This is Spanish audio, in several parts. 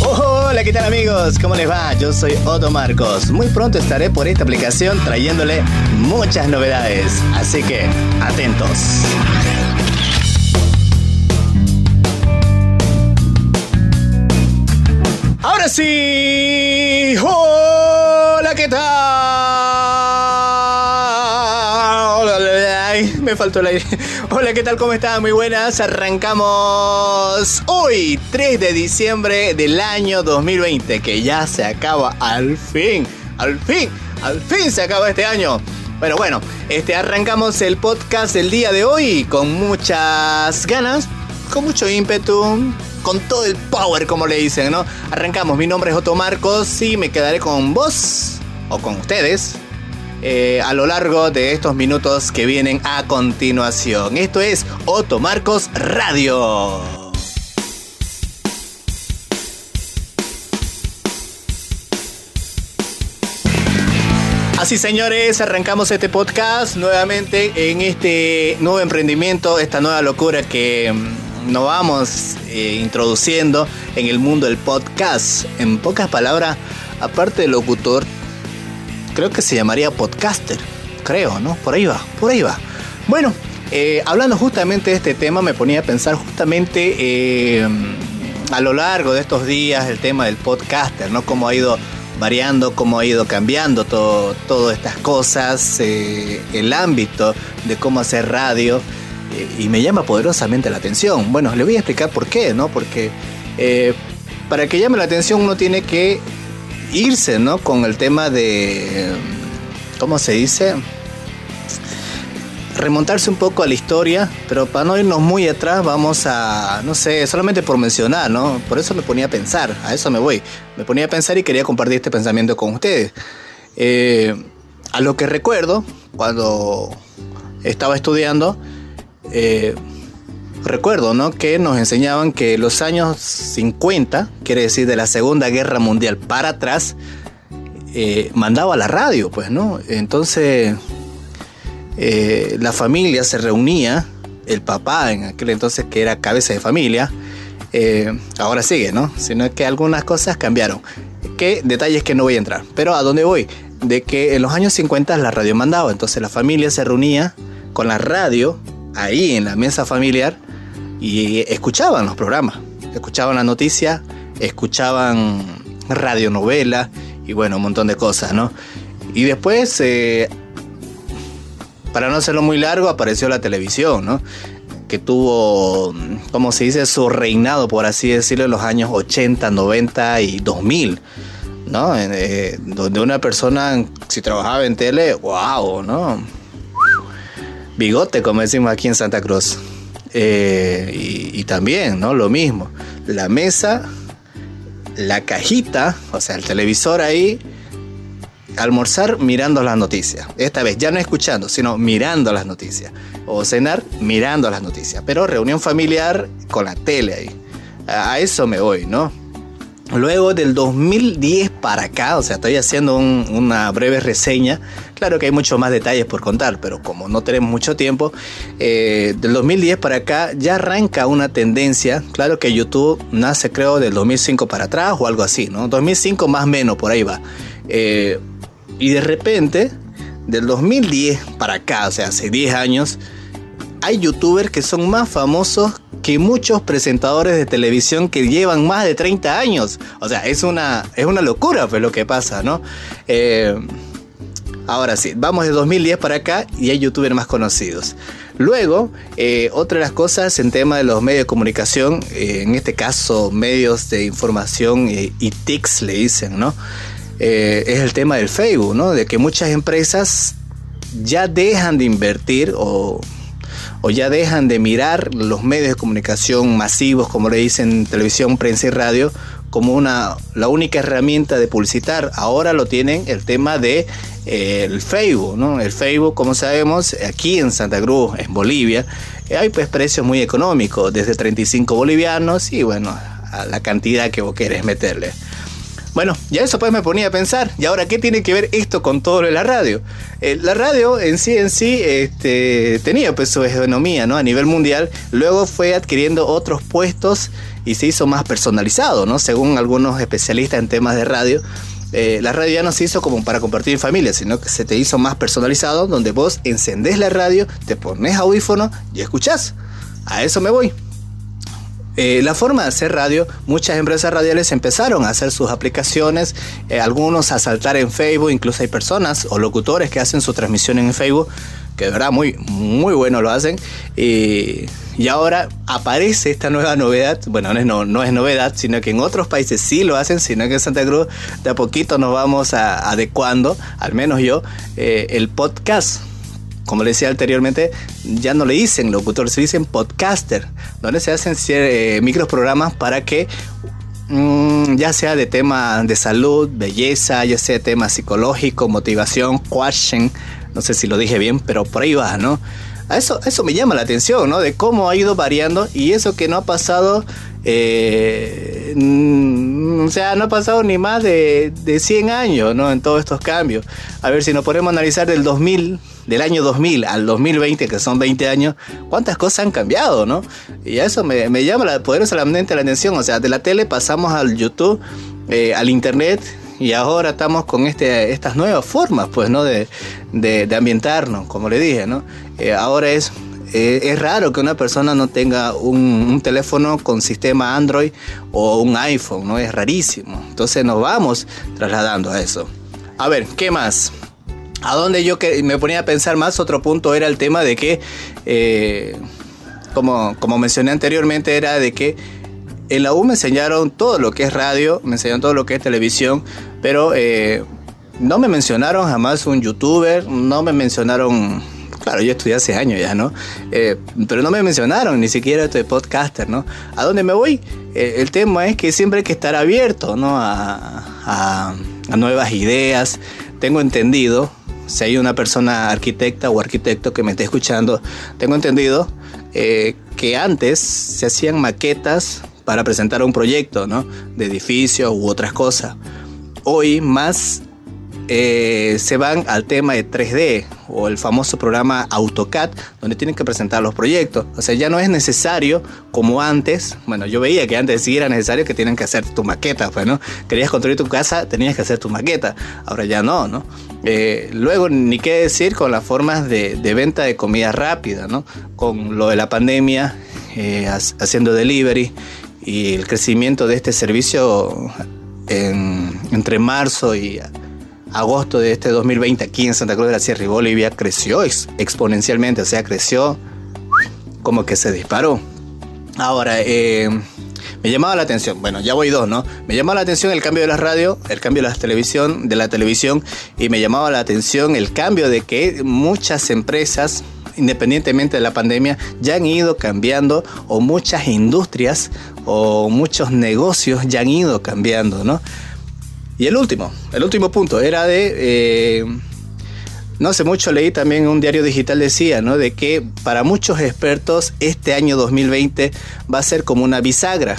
Hola, ¿qué tal amigos? ¿Cómo les va? Yo soy Otto Marcos. Muy pronto estaré por esta aplicación trayéndole muchas novedades, así que atentos. Ahora sí, me faltó el aire. Hola, ¿qué tal? ¿Cómo están? Muy buenas. Arrancamos hoy, 3 de diciembre del año 2020, que ya se acaba al fin, al fin, al fin se acaba este año. Pero bueno, este arrancamos el podcast del día de hoy con muchas ganas, con mucho ímpetu, con todo el power, como le dicen, ¿no? Arrancamos, mi nombre es Otto Marcos y me quedaré con vos, o con ustedes, eh, a lo largo de estos minutos que vienen a continuación. Esto es Otto Marcos Radio. Así señores, arrancamos este podcast nuevamente en este nuevo emprendimiento, esta nueva locura que mm, nos vamos eh, introduciendo en el mundo del podcast. En pocas palabras, aparte de locutor, creo que se llamaría podcaster, creo, ¿no? Por ahí va, por ahí va. Bueno, eh, hablando justamente de este tema, me ponía a pensar justamente eh, a lo largo de estos días el tema del podcaster, ¿no? Cómo ha ido variando, cómo ha ido cambiando todo, todas estas cosas, eh, el ámbito de cómo hacer radio, y me llama poderosamente la atención. Bueno, le voy a explicar por qué, ¿no? Porque para que llame la atención uno tiene que irse, ¿no? Con el tema de, ¿cómo se dice? Remontarse un poco a la historia, pero para no irnos muy atrás vamos a, no sé, solamente por mencionar, ¿no? Por eso me ponía a pensar, a eso me voy. Me ponía a pensar y quería compartir este pensamiento con ustedes. Eh, a lo que recuerdo, cuando estaba estudiando, eh, recuerdo, ¿no? Que nos enseñaban que los años 50, quiere decir de la Segunda Guerra Mundial para atrás, eh, mandaba la radio, pues, ¿no? Entonces, eh, la familia se reunía, el papá en aquel entonces que era cabeza de familia, eh, ahora sigue, ¿no? Sino que algunas cosas cambiaron. ¿Qué detalles que no voy a entrar? Pero a dónde voy? De que en los años 50 la radio mandaba, entonces la familia se reunía con la radio ahí en la mesa familiar y escuchaban los programas, escuchaban la noticia, escuchaban radionovela y bueno, un montón de cosas, ¿no? Y después, eh, para no hacerlo muy largo, apareció la televisión, ¿no? Que tuvo, como se dice, su reinado, por así decirlo, en los años 80, 90 y 2000. ¿no? Eh, donde una persona, si trabajaba en tele, wow, ¿no? Bigote, como decimos aquí en Santa Cruz. Eh, y, también, ¿no? Lo mismo. La mesa, la cajita, o sea, el televisor ahí, almorzar mirando las noticias. Esta vez ya no escuchando, sino mirando las noticias. O cenar mirando las noticias. Pero reunión familiar con la tele ahí. A eso me voy, ¿no? Luego del 2010 para acá, o sea, estoy haciendo una breve reseña. Claro que hay muchos más detalles por contar, pero como no tenemos mucho tiempo, eh, del 2010 para acá ya arranca una tendencia. Claro que YouTube nace, creo, del 2005 para atrás o algo así, ¿no? 2005 más o menos, por ahí va. Eh, y de repente, del 2010 para acá, o sea, hace 10 años, hay youtubers que son más famosos que muchos presentadores de televisión que llevan más de 30 años. O sea, es una, es una locura pues, lo que pasa, ¿no? Eh, ahora sí, vamos de 2010 para acá y hay youtubers más conocidos. Luego, eh, otra de las cosas en tema de los medios de comunicación, eh, en este caso medios de información y TICs le dicen, ¿no? es el tema del Facebook, ¿no? De que muchas empresas ya dejan de invertir o o ya dejan de mirar los medios de comunicación masivos, como le dicen televisión, prensa y radio, como una, la única herramienta de publicitar. Ahora lo tienen el tema de eh, el Facebook, ¿no? El Facebook, como sabemos, aquí en Santa Cruz, en Bolivia, eh, hay pues precios muy económicos, desde 35 bolivianos y bueno, a la cantidad que vos querés meterle. Bueno, ya eso pues me ponía a pensar. ¿Y ahora qué tiene que ver esto con todo lo de la radio? Eh, la radio en sí, en sí, este, tenía pues su economía, ¿no? A nivel mundial. Luego fue adquiriendo otros puestos y se hizo más personalizado, ¿no? Según algunos especialistas en temas de radio. Eh, la radio ya no se hizo como para compartir en familia, sino que se te hizo más personalizado, donde vos encendés la radio, te pones audífono y escuchás. A eso me voy. Eh, la forma de hacer radio, muchas empresas radiales empezaron a hacer sus aplicaciones, eh, algunos a saltar en Facebook, incluso hay personas o locutores que hacen su transmisión en Facebook, que de verdad muy, muy bueno lo hacen. y ahora aparece esta nueva novedad, bueno, no no, es, novedad, sino que en otros países sí lo hacen, sino que en Santa Cruz de a poquito nos vamos adecuando, al menos yo, eh, el podcast como le decía anteriormente, ya no le dicen locutor, se dicen podcaster, donde se hacen eh, microprogramas para que mm, ya sea de tema de salud, belleza, ya sea de tema psicológico, motivación, coaching, no sé si lo dije bien, pero por ahí va, ¿no? A eso, eso me llama la atención, ¿no? De cómo ha ido variando y eso que no ha pasado, eh, mm, o sea, no ha pasado ni más de, de 100 años, ¿no? En todos estos cambios. A ver si nos podemos analizar del 2000 del año 2000 al 2020, que son 20 años, cuántas cosas han cambiado, ¿no? Y eso me, me llama la, poderosamente la atención. O sea, de la tele pasamos al YouTube, eh, al Internet, y ahora estamos con este, estas nuevas formas, pues, ¿no? De, de, ambientarnos, como le dije, ¿no? Eh, ahora es, eh, es raro que una persona no tenga un, teléfono con sistema Android o un iPhone, ¿no? Es rarísimo. Entonces nos vamos trasladando a eso. A ver, ¿qué más? A donde yo que me ponía a pensar más, otro punto era el tema de que, eh, como, como mencioné anteriormente, era de que en la U me enseñaron todo lo que es radio, me enseñaron todo lo que es televisión, pero eh, no me mencionaron jamás un youtuber, no me mencionaron, claro, yo estudié hace años ya, ¿no? Eh, pero no me mencionaron ni siquiera este podcaster, ¿no? ¿A dónde me voy? el tema es que siempre hay que estar abierto, ¿no? a, a nuevas ideas. Tengo entendido, si hay una persona arquitecta o arquitecto que me esté escuchando, tengo entendido eh, que antes se hacían maquetas para presentar un proyecto, ¿no? De edificios u otras cosas. Hoy más eh, se van al tema de 3D o el famoso programa AutoCAD, donde tienen que presentar los proyectos. O sea, ya no es necesario como antes. Bueno, yo veía que antes sí era necesario que tienen que hacer tu maqueta, pues, ¿no? Querías construir tu casa, tenías que hacer tu maqueta. Ahora ya no, ¿no? Eh, luego, ni qué decir con las formas de, venta de comida rápida, ¿no? Con lo de la pandemia, eh, haciendo delivery y el crecimiento de este servicio entre marzo y agosto de este 2020 aquí en Santa Cruz de la Sierra y Bolivia creció exponencialmente, o sea, creció como que se disparó. Ahora, eh, me llamaba la atención, bueno, ya voy dos, ¿no? Me llamaba la atención el cambio de la radio, el cambio de la televisión, de la televisión, y me llamaba la atención el cambio de que muchas empresas, independientemente de la pandemia, ya han ido cambiando, o muchas industrias, o muchos negocios ya han ido cambiando, ¿no? Y el último, el último punto era de... Eh, no hace mucho leí también un diario digital decía, ¿no? De que para muchos expertos este año 2020 va a ser como una bisagra,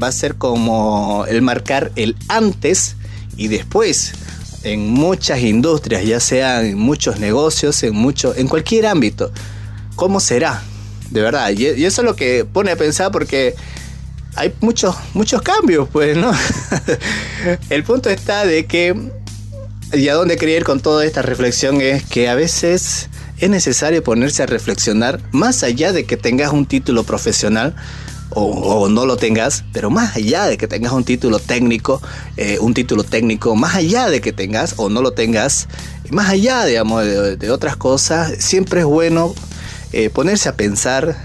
va a ser como el marcar el antes y después en muchas industrias, ya sea en muchos negocios, en mucho, en cualquier ámbito. ¿Cómo será? De verdad. Y, eso es lo que pone a pensar porque hay muchos, muchos cambios, pues, ¿no? el punto está de que, y a dónde quería ir con toda esta reflexión, es que a veces es necesario ponerse a reflexionar, más allá de que tengas un título profesional, o, no lo tengas, pero más allá de que tengas un título técnico, eh, un título técnico, más allá de que tengas o no lo tengas, más allá, digamos, de, otras cosas, siempre es bueno eh, ponerse a pensar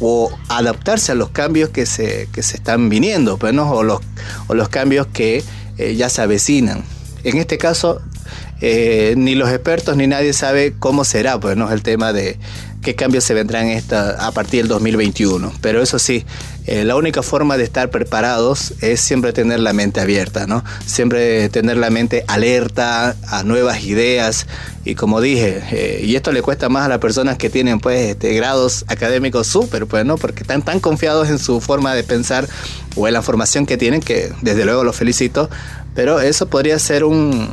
o adaptarse a los cambios que se, que se están viniendo, pues, o, los, o los cambios que eh, ya se avecinan. En este caso, eh, ni los expertos ni nadie sabe cómo será pues, ¿no? el tema de, qué cambios se vendrán esta, a partir del 2021. Pero eso sí, eh, la única forma de estar preparados es siempre tener la mente abierta, ¿no? Siempre tener la mente alerta a nuevas ideas. Y como dije, eh, y esto le cuesta más a las personas que tienen pues este, grados académicos súper, pues, ¿no? Porque están tan confiados en su forma de pensar o en la formación que tienen que desde luego los felicito. Pero eso podría ser un,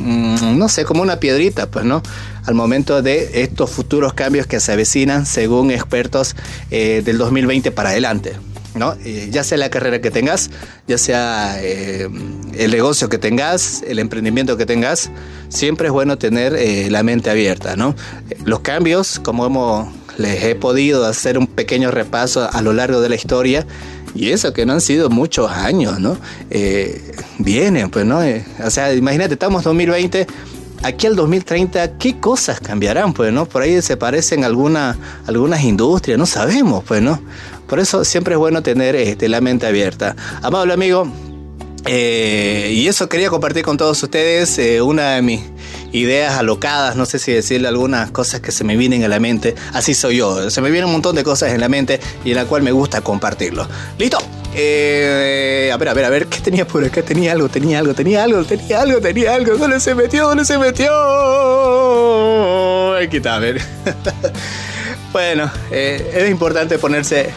no sé, como una piedrita, pues, ¿no? Al momento de estos futuros cambios que se avecinan, según expertos, eh, del 2020 para adelante. ¿no? Eh, ya sea la carrera que tengas, ya sea eh, el negocio que tengas, el emprendimiento que tengas, siempre es bueno tener la mente abierta, ¿no? Los cambios, como hemos, les he podido hacer un pequeño repaso a lo largo de la historia, y eso que no han sido muchos años, ¿no? Eh, vienen, pues, ¿no? Eh, o sea, imagínate, estamos 2020, aquí al 2030, ¿qué cosas cambiarán, pues, ¿no? Por ahí se parecen alguna, algunas industrias, no sabemos, pues, ¿no? Por eso siempre es bueno tener este, la mente abierta. Amable amigo, eh, y eso quería compartir con todos ustedes, una de mis ideas alocadas, no sé si decirle algunas cosas que se me vienen a la mente. Así soy yo, se me vienen un montón de cosas en la mente y en la cual me gusta compartirlo. ¿Listo? Eh, a ver, a ver, a ver, ¿qué tenía por acá? Tenía algo, tenía algo, tenía algo, tenía algo, tenía algo. ¿Dónde se metió? ¿Dónde se metió? Aquí está, a ver. bueno, eh, es importante ponerse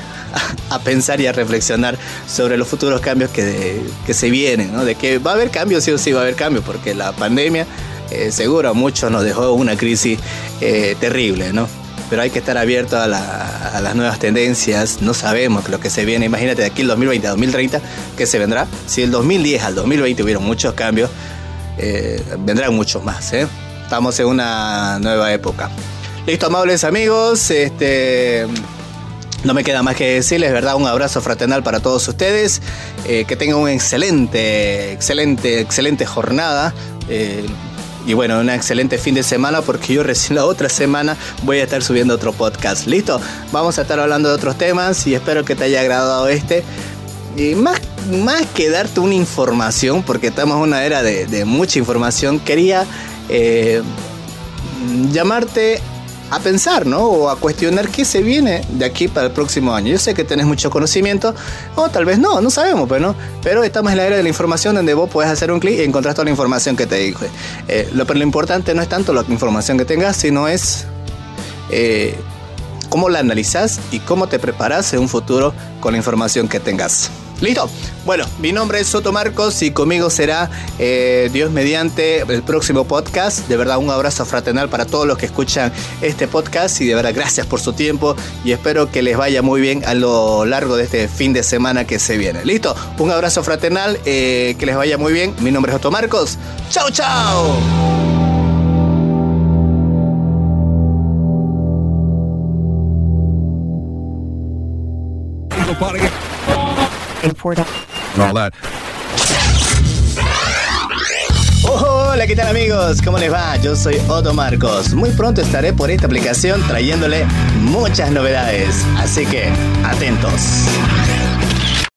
a, pensar y a reflexionar sobre los futuros cambios que, que se vienen, ¿no? De que va a haber cambios, sí o sí va a haber cambios, porque la pandemia eh, seguro a muchos nos dejó una crisis eh, terrible, ¿no? Pero hay que estar abierto a, las nuevas tendencias, no sabemos lo que se viene, imagínate de aquí el 2020 a 2030, ¿qué se vendrá? Si el 2010 al 2020 hubieron muchos cambios, eh, vendrán muchos más, ¿eh? Estamos en una nueva época. Listo, amables amigos, este... No me queda más que decirles, ¿verdad? Un abrazo fraternal para todos ustedes. que tengan una excelente, excelente, excelente jornada y bueno, un excelente fin de semana porque yo recién la otra semana voy a estar subiendo otro podcast. ¿Listo? Vamos a estar hablando de otros temas y espero que te haya agradado este. Y más, más que darte una información, porque estamos en una era de, mucha información, quería eh, llamarte a pensar, ¿no? O a cuestionar qué se viene de aquí para el próximo año. Yo sé que tenés mucho conocimiento, o tal vez no, no sabemos. Pero estamos en la era de la información donde vos podés hacer un clic y encontrar toda la información que te dije. Eh, lo, pero lo importante no es tanto la información que tengas, sino es eh, cómo la analizás y cómo te preparas en un futuro con la información que tengas. ¿Listo? Bueno, mi nombre es Soto Marcos y conmigo será eh, Dios mediante el próximo podcast. De verdad, un abrazo fraternal para todos los que escuchan este podcast y de verdad, gracias por su tiempo y espero que les vaya muy bien a lo largo de este fin de semana que se viene. ¿Listo? Un abrazo fraternal, eh, que les vaya muy bien. Mi nombre es Soto Marcos. ¡Chao, chao! Hola, ¿qué tal amigos? ¿Cómo les va? Yo soy Otto Marcos. Muy pronto estaré por esta aplicación trayéndole muchas novedades. Así que, atentos.